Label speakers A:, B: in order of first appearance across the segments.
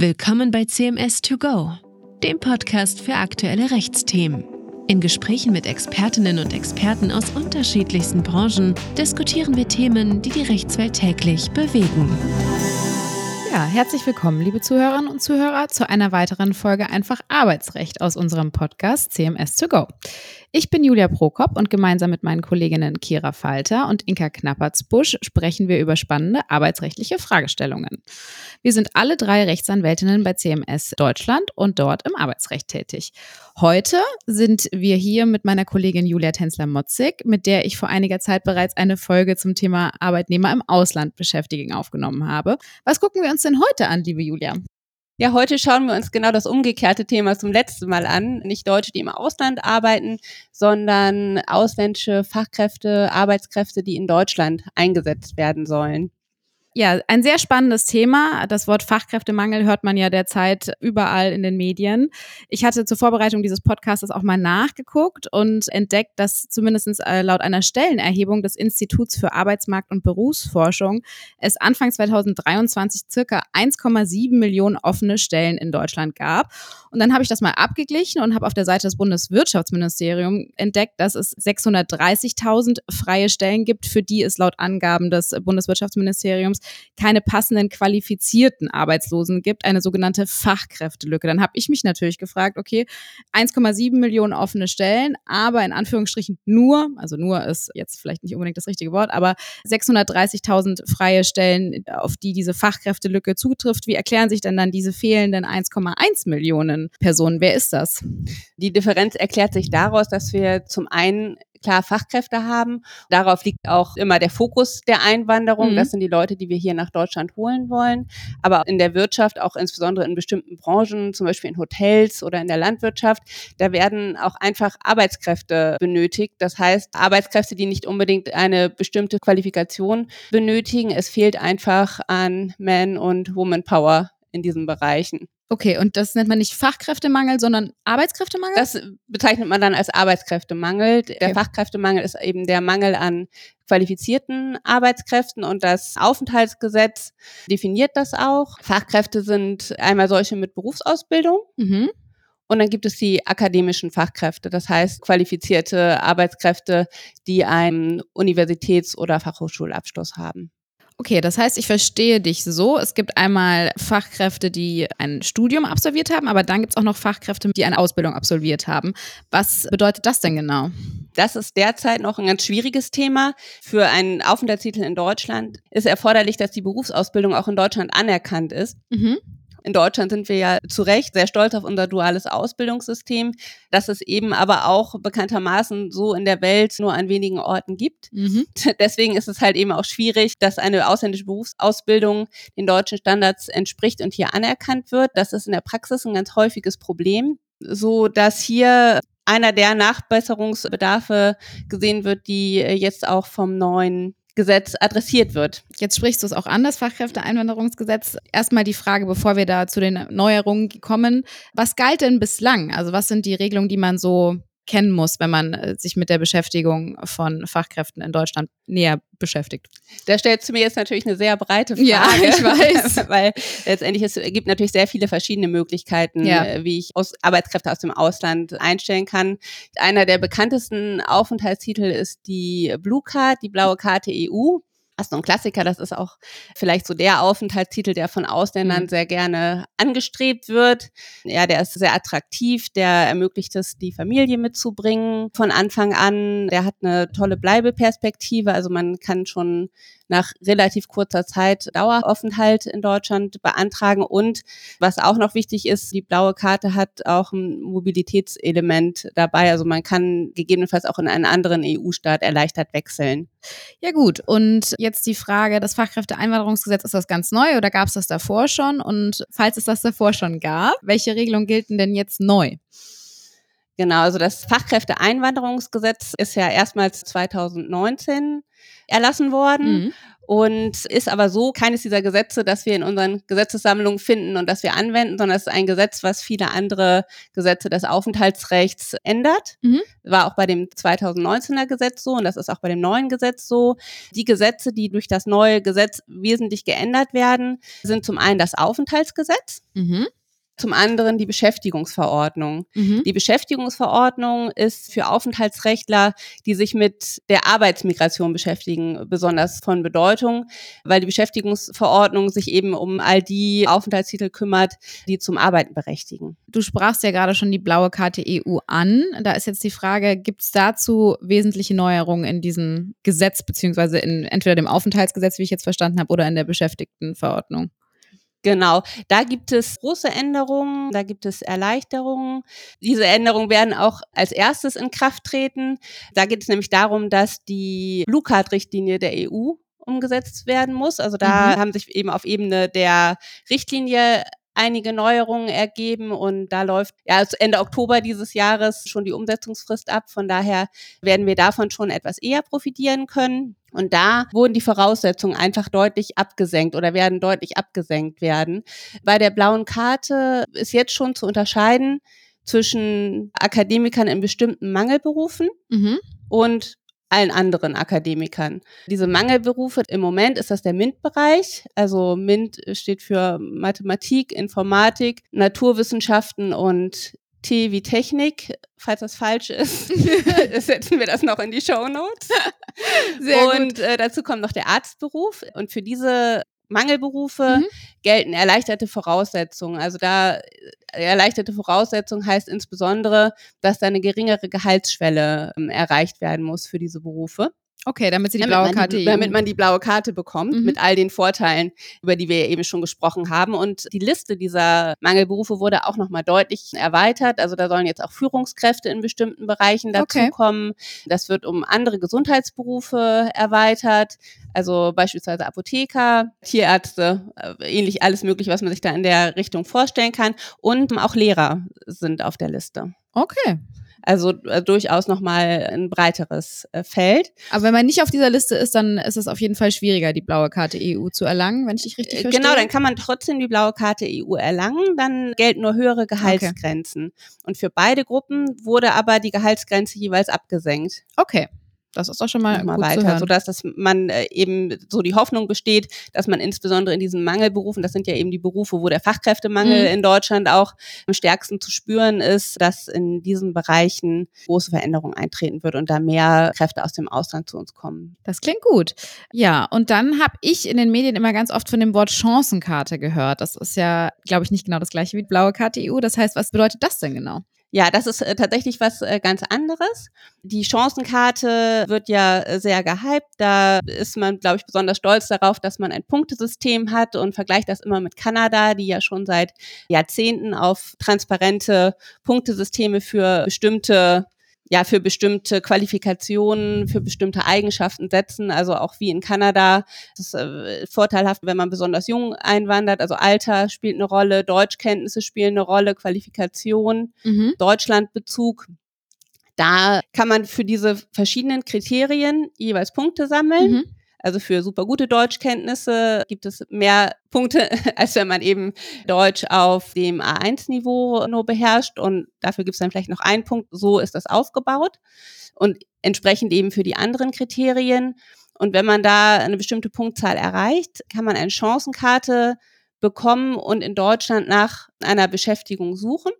A: Willkommen bei CMS 2 Go, dem Podcast für aktuelle Rechtsthemen. In Gesprächen mit Expertinnen und Experten aus unterschiedlichsten Branchen diskutieren wir Themen, die die Rechtswelt täglich bewegen.
B: Ja, herzlich willkommen, liebe Zuhörerinnen und Zuhörer, zu einer weiteren Folge Einfach Arbeitsrecht aus unserem Podcast CMS 2 Go. Ich bin Julia Prokop und gemeinsam mit meinen Kolleginnen Kira Falter und Inka Knappertsbusch sprechen wir über spannende arbeitsrechtliche Fragestellungen. Wir sind alle drei Rechtsanwältinnen bei CMS Deutschland und dort im Arbeitsrecht tätig. Heute sind wir hier mit meiner Kollegin Julia Tänzler-Motzig, mit der ich vor einiger Zeit bereits eine Folge zum Thema Arbeitnehmer im Ausland Beschäftigung aufgenommen habe. Was gucken wir uns denn heute an, liebe Julia?
C: Ja, heute schauen wir uns genau das umgekehrte Thema zum letzten Mal an. Nicht Deutsche, die im Ausland arbeiten, sondern ausländische Fachkräfte, Arbeitskräfte, die in Deutschland eingesetzt werden sollen.
B: Ja, ein sehr spannendes Thema. Das Wort Fachkräftemangel hört man ja derzeit überall in den Medien. Ich hatte zur Vorbereitung dieses Podcasts auch mal nachgeguckt und entdeckt, dass zumindest äh, laut einer Stellenerhebung des Instituts für Arbeitsmarkt und Berufsforschung es Anfang 2023 circa 1,7 Millionen offene Stellen in Deutschland gab. Und dann habe ich das mal abgeglichen und habe auf der Seite des Bundeswirtschaftsministeriums entdeckt, dass es 630.000 freie Stellen gibt, für die es laut Angaben des Bundeswirtschaftsministeriums keine passenden qualifizierten Arbeitslosen gibt, eine sogenannte Fachkräftelücke. Dann habe ich mich natürlich gefragt, okay, 1,7 Millionen offene Stellen, aber in Anführungsstrichen nur, also nur ist jetzt vielleicht nicht unbedingt das richtige Wort, aber 630.000 freie Stellen, auf die diese Fachkräftelücke zutrifft. Wie erklären sich denn dann diese fehlenden 1,1 Millionen Personen? Wer ist das?
C: Die Differenz erklärt sich daraus, dass wir zum einen klar Fachkräfte haben. Darauf liegt auch immer der Fokus der Einwanderung. Mhm. Das sind die Leute, die wir hier nach Deutschland holen wollen. Aber in der Wirtschaft, auch insbesondere in bestimmten Branchen, zum Beispiel in Hotels oder in der Landwirtschaft, da werden auch einfach Arbeitskräfte benötigt. Das heißt, Arbeitskräfte, die nicht unbedingt eine bestimmte Qualifikation benötigen. Es fehlt einfach an Man- und Woman-Power in diesen Bereichen.
B: Okay, und das nennt man nicht Fachkräftemangel, sondern Arbeitskräftemangel?
C: Das bezeichnet man dann als Arbeitskräftemangel. Der okay. Fachkräftemangel ist eben der Mangel an qualifizierten Arbeitskräften und das Aufenthaltsgesetz definiert das auch. Fachkräfte sind einmal solche mit Berufsausbildung. Mhm. Und dann gibt es die akademischen Fachkräfte, das heißt qualifizierte Arbeitskräfte, die einen Universitäts- oder Fachhochschulabschluss haben.
B: Okay, das heißt, ich verstehe dich so. Es gibt einmal Fachkräfte, die ein Studium absolviert haben, aber dann gibt es auch noch Fachkräfte, die eine Ausbildung absolviert haben. Was bedeutet das denn genau?
C: Das ist derzeit noch ein ganz schwieriges Thema. Für einen Aufenthaltstitel in Deutschland ist erforderlich, dass die Berufsausbildung auch in Deutschland anerkannt ist. Mhm. In Deutschland sind wir ja zu Recht sehr stolz auf unser duales Ausbildungssystem, das es eben aber auch bekanntermaßen so in der Welt nur an wenigen Orten gibt. Mhm. Deswegen ist es halt eben auch schwierig, dass eine ausländische Berufsausbildung den deutschen Standards entspricht und hier anerkannt wird. Das ist in der Praxis ein ganz häufiges Problem, so dass hier einer der Nachbesserungsbedarfe gesehen wird, die jetzt auch vom neuen Gesetz adressiert wird.
B: Jetzt sprichst du es auch an, das Fachkräfteeinwanderungsgesetz. Erstmal die Frage, bevor wir da zu den Neuerungen kommen. Was galt denn bislang? Also was sind die Regelungen, die man so kennen muss, wenn man äh, sich mit der Beschäftigung von Fachkräften in Deutschland näher beschäftigt.
C: Da stellst du mir jetzt natürlich eine sehr breite Frage.
B: Ja, ich weiß.
C: weil letztendlich es gibt natürlich sehr viele verschiedene Möglichkeiten, ja. Äh, wie ich aus Arbeitskräfte aus dem Ausland einstellen kann. Einer der bekanntesten Aufenthaltstitel ist die Blue Card, die blaue Karte EU. Das ist ein Klassiker, das ist auch vielleicht so der Aufenthaltstitel, der von Ausländern mhm. sehr gerne angestrebt wird. Ja, der ist sehr attraktiv, der ermöglicht es, die Familie mitzubringen von Anfang an. Der hat eine tolle Bleibeperspektive, also man kann schon nach relativ kurzer Zeit Daueraufenthalt in Deutschland beantragen. Und was auch noch wichtig ist, die blaue Karte hat auch ein Mobilitätselement dabei. Also man kann gegebenenfalls auch in einen anderen EU-Staat erleichtert wechseln.
B: Ja gut, und jetzt die Frage, das Fachkräfteeinwanderungsgesetz, ist das ganz neu oder gab es das davor schon? Und falls es das davor schon gab, welche Regelungen gelten denn jetzt neu?
C: Genau, also das Fachkräfteeinwanderungsgesetz ist ja erstmals 2019 erlassen worden. Mhm. Und ist aber so keines dieser Gesetze, dass wir in unseren Gesetzessammlungen finden und dass wir anwenden, sondern es ist ein Gesetz, was viele andere Gesetze des Aufenthaltsrechts ändert. Mhm. War auch bei dem 2019er Gesetz so und das ist auch bei dem neuen Gesetz so. Die Gesetze, die durch das neue Gesetz wesentlich geändert werden, sind zum einen das Aufenthaltsgesetz. Mhm zum anderen die Beschäftigungsverordnung. Mhm. Die Beschäftigungsverordnung ist für Aufenthaltsrechtler, die sich mit der Arbeitsmigration beschäftigen, besonders von Bedeutung, weil die Beschäftigungsverordnung sich eben um all die Aufenthaltstitel kümmert, die zum Arbeiten berechtigen.
B: Du sprachst ja gerade schon die blaue Karte EU an. Da ist jetzt die Frage, gibt es dazu wesentliche Neuerungen in diesem Gesetz, beziehungsweise in entweder dem Aufenthaltsgesetz, wie ich jetzt verstanden habe, oder in der Beschäftigtenverordnung?
C: Genau, da gibt es große Änderungen, da gibt es Erleichterungen. Diese Änderungen werden auch als erstes in Kraft treten. Da geht es nämlich darum, dass die Blue Card Richtlinie der EU umgesetzt werden muss. Also da mhm. haben sich eben auf Ebene der Richtlinie einige Neuerungen ergeben und da läuft ja Ende Oktober dieses Jahres schon die Umsetzungsfrist ab. Von daher werden wir davon schon etwas eher profitieren können. Und da wurden die Voraussetzungen einfach deutlich abgesenkt oder werden deutlich abgesenkt werden. Bei der blauen Karte ist jetzt schon zu unterscheiden zwischen Akademikern in bestimmten Mangelberufen mhm. und allen anderen Akademikern. Diese Mangelberufe, im Moment ist das der MINT-Bereich. Also MINT steht für Mathematik, Informatik, Naturwissenschaften und T wie Technik. Falls das falsch ist, setzen wir das noch in die Show Notes. Und äh, dazu kommt noch der Arztberuf. Und für diese Mangelberufe mhm. gelten erleichterte Voraussetzungen. Also da äh, erleichterte Voraussetzung heißt insbesondere, dass da eine geringere Gehaltsschwelle ähm, erreicht werden muss für diese Berufe.
B: Okay, damit sie die damit blaue Karte
C: die, Damit man die blaue Karte bekommt, mhm. mit all den Vorteilen, über die wir eben schon gesprochen haben. Und die Liste dieser Mangelberufe wurde auch nochmal deutlich erweitert. Also da sollen jetzt auch Führungskräfte in bestimmten Bereichen dazukommen. Okay. Das wird um andere Gesundheitsberufe erweitert. Also beispielsweise Apotheker, Tierärzte, äh, ähnlich alles mögliche, was man sich da in der Richtung vorstellen kann. Und auch Lehrer sind auf der Liste.
B: Okay.
C: Also äh, durchaus nochmal ein breiteres äh, Feld.
B: Aber wenn man nicht auf dieser Liste ist, dann ist es auf jeden Fall schwieriger, die blaue Karte EU zu erlangen, wenn ich dich richtig äh, verstehe.
C: Genau, dann kann man trotzdem die blaue Karte EU erlangen, dann gelten nur höhere Gehaltsgrenzen. Okay. Und für beide Gruppen wurde aber die Gehaltsgrenze jeweils abgesenkt.
B: Okay. Das ist doch schon mal, mal
C: weiter, sodass dass man äh, eben so die Hoffnung besteht, dass man insbesondere in diesen Mangelberufen, das sind ja eben die Berufe, wo der Fachkräftemangel mhm. in Deutschland auch am stärksten zu spüren ist, dass in diesen Bereichen große Veränderungen eintreten wird und da mehr Kräfte aus dem Ausland zu uns kommen.
B: Das klingt gut. Ja, und dann habe ich in den Medien immer ganz oft von dem Wort Chancenkarte gehört. Das ist ja, glaube ich, nicht genau das gleiche wie die blaue Karte EU. Das heißt, was bedeutet das denn genau?
C: Ja, das ist äh, tatsächlich was äh, ganz anderes. Die Chancenkarte wird ja äh, sehr gehypt. Da ist man, glaube ich, besonders stolz darauf, dass man ein Punktesystem hat und vergleicht das immer mit Kanada, die ja schon seit Jahrzehnten auf transparente Punktesysteme für bestimmte ja für bestimmte Qualifikationen, für bestimmte Eigenschaften setzen. Also auch wie in Kanada. Das ist äh, vorteilhaft, wenn man besonders jung einwandert. Also Alter spielt eine Rolle, Deutschkenntnisse spielen eine Rolle, Qualifikation, mhm. Deutschlandbezug. Da kann man für diese verschiedenen Kriterien jeweils Punkte sammeln. Mhm. Also für super gute Deutschkenntnisse gibt es mehr Punkte, als wenn man eben Deutsch auf dem A1-Niveau nur beherrscht. Und dafür gibt es dann vielleicht noch einen Punkt. So ist das aufgebaut. Und entsprechend eben für die anderen Kriterien. Und wenn man da eine bestimmte Punktzahl erreicht, kann man eine Chancenkarte bekommen und in Deutschland nach einer Beschäftigung suchen.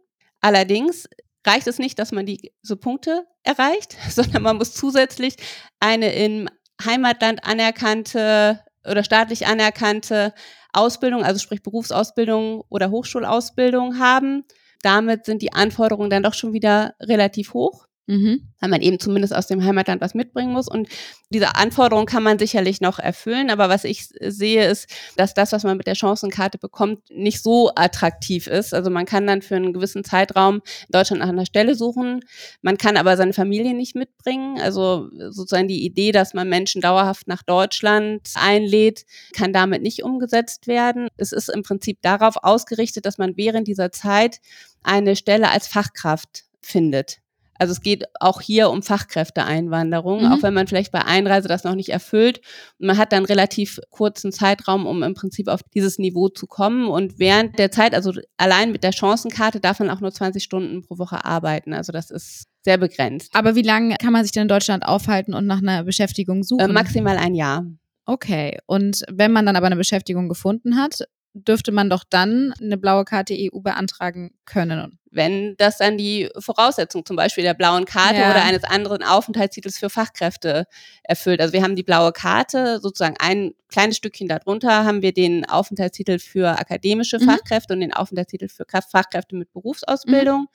C: Allerdings reicht es nicht, dass man diese Punkte erreicht, sondern man muss zusätzlich eine im Heimatland anerkannte oder staatlich anerkannte Ausbildung, also sprich Berufsausbildung oder Hochschulausbildung haben. Damit sind die Anforderungen dann doch schon wieder relativ hoch. Mhm. Weil man eben zumindest aus dem Heimatland was mitbringen muss. Und diese Anforderungen kann man sicherlich noch erfüllen. Aber was ich sehe, ist, dass das, was man mit der Chancenkarte bekommt, nicht so attraktiv ist. Also man kann dann für einen gewissen Zeitraum in Deutschland nach einer Stelle suchen. Man kann aber seine Familie nicht mitbringen. Also sozusagen die Idee, dass man Menschen dauerhaft nach Deutschland einlädt, kann damit nicht umgesetzt werden. Es ist im Prinzip darauf ausgerichtet, dass man während dieser Zeit eine Stelle als Fachkraft findet. Also es geht auch hier um Fachkräfteeinwanderung, mhm. auch wenn man vielleicht bei Einreise das noch nicht erfüllt. man hat dann relativ kurzen Zeitraum, um im Prinzip auf dieses Niveau zu kommen. Und während der Zeit, also allein mit der Chancenkarte, darf man auch nur 20 Stunden pro Woche arbeiten. Also das ist sehr begrenzt.
B: Aber wie lange kann man sich denn in Deutschland aufhalten und nach einer Beschäftigung suchen? Äh,
C: maximal ein Jahr.
B: Okay. Und wenn man dann aber eine Beschäftigung gefunden hat, dürfte man doch dann eine blaue Karte EU beantragen können.
C: Wenn das dann die Voraussetzung zum Beispiel der blauen Karte ja. oder eines anderen Aufenthaltstitels für Fachkräfte erfüllt. Also wir haben die blaue Karte, sozusagen ein kleines Stückchen darunter haben wir den Aufenthaltstitel für akademische mhm. Fachkräfte und den Aufenthaltstitel für Fachkräfte mit Berufsausbildung. Mhm.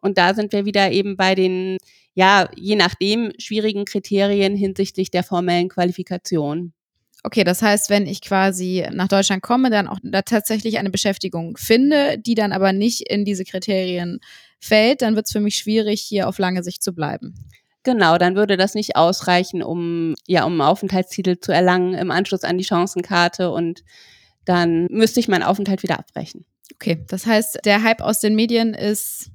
C: Und da sind wir wieder eben bei den, ja, je nachdem schwierigen Kriterien hinsichtlich der formellen Qualifikation.
B: Okay, das heißt, wenn ich quasi nach Deutschland komme, dann auch da tatsächlich eine Beschäftigung finde, die dann aber nicht in diese Kriterien fällt, dann wird es für mich schwierig, hier auf lange Sicht zu bleiben.
C: Genau, dann würde das nicht ausreichen, um ja, um einen Aufenthaltstitel zu erlangen im Anschluss an die Chancenkarte und dann müsste ich meinen Aufenthalt wieder abbrechen.
B: Okay, das heißt, der Hype aus den Medien ist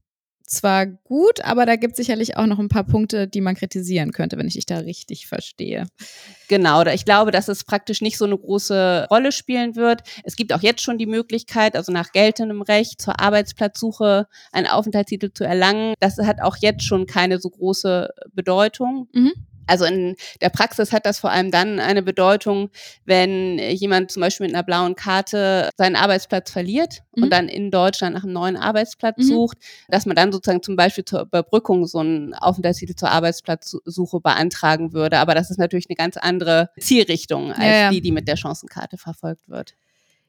B: zwar gut, aber da gibt es sicherlich auch noch ein paar Punkte, die man kritisieren könnte, wenn ich dich da richtig verstehe.
C: Genau, ich glaube, dass es praktisch nicht so eine große Rolle spielen wird. Es gibt auch jetzt schon die Möglichkeit, also nach geltendem Recht zur Arbeitsplatzsuche einen Aufenthaltstitel zu erlangen. Das hat auch jetzt schon keine so große Bedeutung. Mhm. Also in der Praxis hat das vor allem dann eine Bedeutung, wenn jemand zum Beispiel mit einer blauen Karte seinen Arbeitsplatz verliert mhm. und dann in Deutschland nach einem neuen Arbeitsplatz mhm. sucht, dass man dann sozusagen zum Beispiel zur Überbrückung so einen Aufenthaltstitel zur Arbeitsplatzsuche beantragen würde. Aber das ist natürlich eine ganz andere Zielrichtung als ja, ja. die, die mit der Chancenkarte verfolgt wird.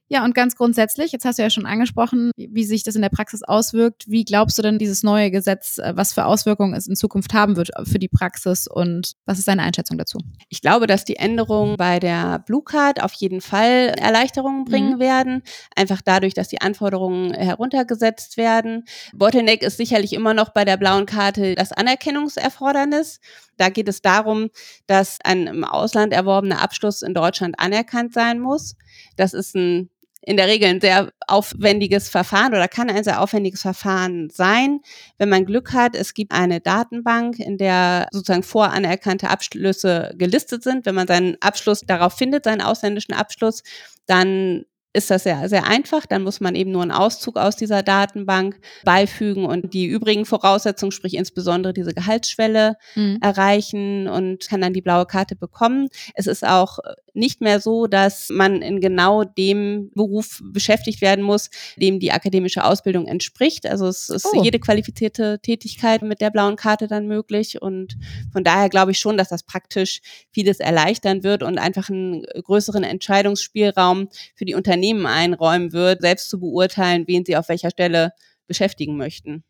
B: Ja, und ganz grundsätzlich, jetzt hast du ja schon angesprochen, wie sich das in der Praxis auswirkt. Wie glaubst du denn, dieses neue Gesetz, äh, was für Auswirkungen es in Zukunft haben wird für die Praxis und was ist deine Einschätzung dazu?
C: Ich glaube, dass die Änderungen bei der Blue Card auf jeden Fall Erleichterungen bringen mhm. werden. Einfach dadurch, dass die Anforderungen heruntergesetzt werden. Bottleneck ist sicherlich immer noch bei der blauen Karte das Anerkennungserfordernis. Da geht es darum, dass ein im Ausland erworbener Abschluss in Deutschland anerkannt sein muss. Das ist ein in der Regel ein sehr aufwendiges Verfahren oder kann ein sehr aufwendiges Verfahren sein. Wenn man Glück hat, es gibt eine Datenbank, in der sozusagen voranerkannte Abschlüsse gelistet sind. Wenn man seinen Abschluss darauf findet, seinen ausländischen Abschluss, dann ist das sehr, sehr einfach. Dann muss man eben nur einen Auszug aus dieser Datenbank beifügen und die übrigen Voraussetzungen, sprich insbesondere diese Gehaltsschwelle, mhm. erreichen und kann dann die blaue Karte bekommen. Es ist auch nicht mehr so, dass man in genau dem Beruf beschäftigt werden muss, dem die akademische Ausbildung entspricht. Also es ist oh. jede qualifizierte Tätigkeit mit der blauen Karte dann möglich. Und von daher glaube ich schon, dass das praktisch vieles erleichtern wird und einfach einen größeren Entscheidungsspielraum für die Unternehmen einräumen wird, selbst zu beurteilen, wen sie auf welcher Stelle beschäftigen möchten.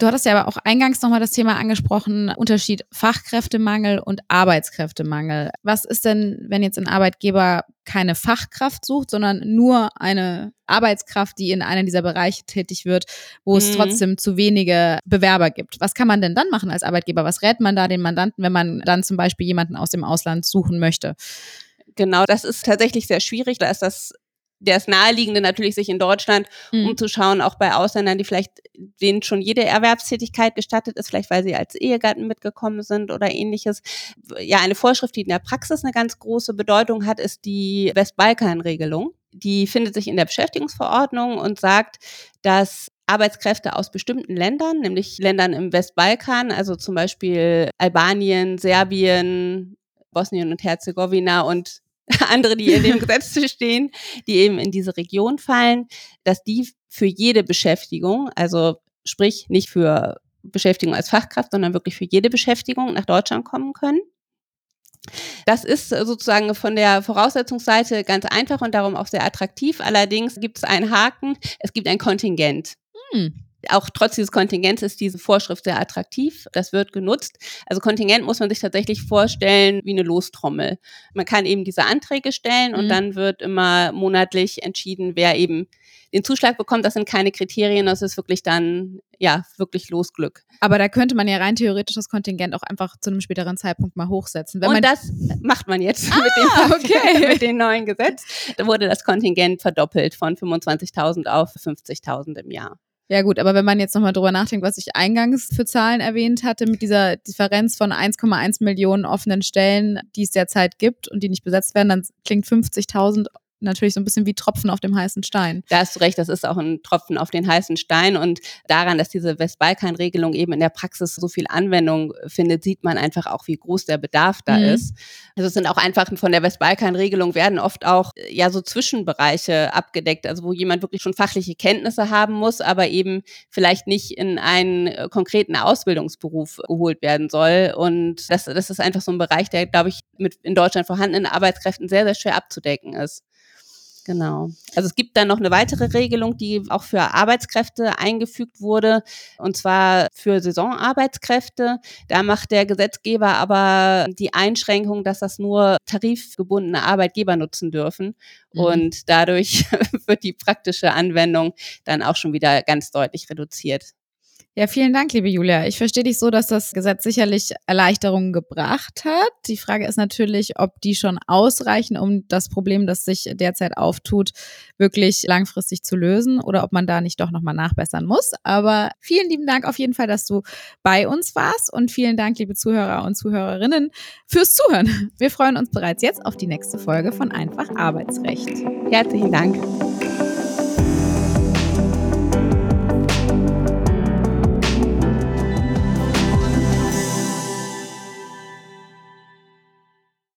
B: Du hattest ja aber auch eingangs nochmal das Thema angesprochen, Unterschied Fachkräftemangel und Arbeitskräftemangel. Was ist denn, wenn jetzt ein Arbeitgeber keine Fachkraft sucht, sondern nur eine Arbeitskraft, die in einem dieser Bereiche tätig wird, wo es mhm. trotzdem zu wenige Bewerber gibt? Was kann man denn dann machen als Arbeitgeber? Was rät man da den Mandanten, wenn man dann zum Beispiel jemanden aus dem Ausland suchen möchte?
C: Genau, das ist tatsächlich sehr schwierig. Da ist das der ist naheliegende natürlich, sich in Deutschland mhm. umzuschauen, auch bei Ausländern, die vielleicht, denen schon jede Erwerbstätigkeit gestattet ist, vielleicht weil sie als Ehegatten mitgekommen sind oder ähnliches. Ja, eine Vorschrift, die in der Praxis eine ganz große Bedeutung hat, ist die Westbalkan-Regelung. Die findet sich in der Beschäftigungsverordnung und sagt, dass Arbeitskräfte aus bestimmten Ländern, nämlich Ländern im Westbalkan, also zum Beispiel Albanien, Serbien, Bosnien und Herzegowina und andere, die in dem Gesetz stehen, die eben in diese Region fallen, dass die für jede Beschäftigung, also sprich nicht für Beschäftigung als Fachkraft, sondern wirklich für jede Beschäftigung nach Deutschland kommen können. Das ist sozusagen von der Voraussetzungsseite ganz einfach und darum auch sehr attraktiv. Allerdings gibt es einen Haken, es gibt ein Kontingent. Hm auch trotz dieses Kontingents ist diese Vorschrift sehr attraktiv. Das wird genutzt. Also Kontingent muss man sich tatsächlich vorstellen wie eine Lostrommel. Man kann eben diese Anträge stellen und mhm. dann wird immer monatlich entschieden, wer eben den Zuschlag bekommt. Das sind keine Kriterien, das ist wirklich dann, ja, wirklich Losglück.
B: Aber da könnte man ja rein theoretisch das Kontingent auch einfach zu einem späteren Zeitpunkt mal hochsetzen.
C: und das macht man jetzt ah, mit, dem, okay. mit dem neuen Gesetz. Da wurde das Kontingent verdoppelt von 25.000 auf 50.000 im Jahr.
B: Ja gut, aber wenn man jetzt nochmal drüber nachdenkt, was ich eingangs für Zahlen erwähnt hatte, mit dieser Differenz von 1,1 Millionen offenen Stellen, die es derzeit gibt und die nicht besetzt werden, dann klingt 50.000 natürlich so ein bisschen wie Tropfen auf dem heißen Stein.
C: Da hast du recht, das ist auch ein Tropfen auf den heißen Stein und daran, dass diese Westbalkan-Regelung eben in der Praxis so viel Anwendung findet, sieht man einfach auch, wie groß der Bedarf da mhm. ist. Also es sind auch einfach von der Westbalkan-Regelung werden oft auch ja so Zwischenbereiche abgedeckt, also wo jemand wirklich schon fachliche Kenntnisse haben muss, aber eben vielleicht nicht in einen äh, konkreten Ausbildungsberuf geholt werden soll. Und das, das ist einfach so ein Bereich, der, glaube ich, mit in Deutschland vorhandenen Arbeitskräften sehr, sehr schwer abzudecken ist. Genau. Also es gibt dann noch eine weitere Regelung, die auch für Arbeitskräfte eingefügt wurde, und zwar für Saisonarbeitskräfte. Da macht der Gesetzgeber aber die Einschränkung, dass das nur tarifgebundene Arbeitgeber nutzen dürfen. Mhm. Und dadurch wird die praktische Anwendung dann auch schon wieder ganz deutlich reduziert.
B: Ja, vielen Dank, liebe Julia. Ich verstehe dich so, dass das Gesetz sicherlich Erleichterungen gebracht hat. Die Frage ist natürlich, ob die schon ausreichen, um das Problem, das sich derzeit auftut, wirklich langfristig zu lösen oder ob man da nicht doch nochmal nachbessern muss. Aber vielen lieben Dank auf jeden Fall, dass du bei uns warst und vielen Dank, liebe Zuhörer und Zuhörerinnen, fürs Zuhören. Wir freuen uns bereits jetzt auf die nächste Folge von Einfach Arbeitsrecht.
C: Herzlichen Dank.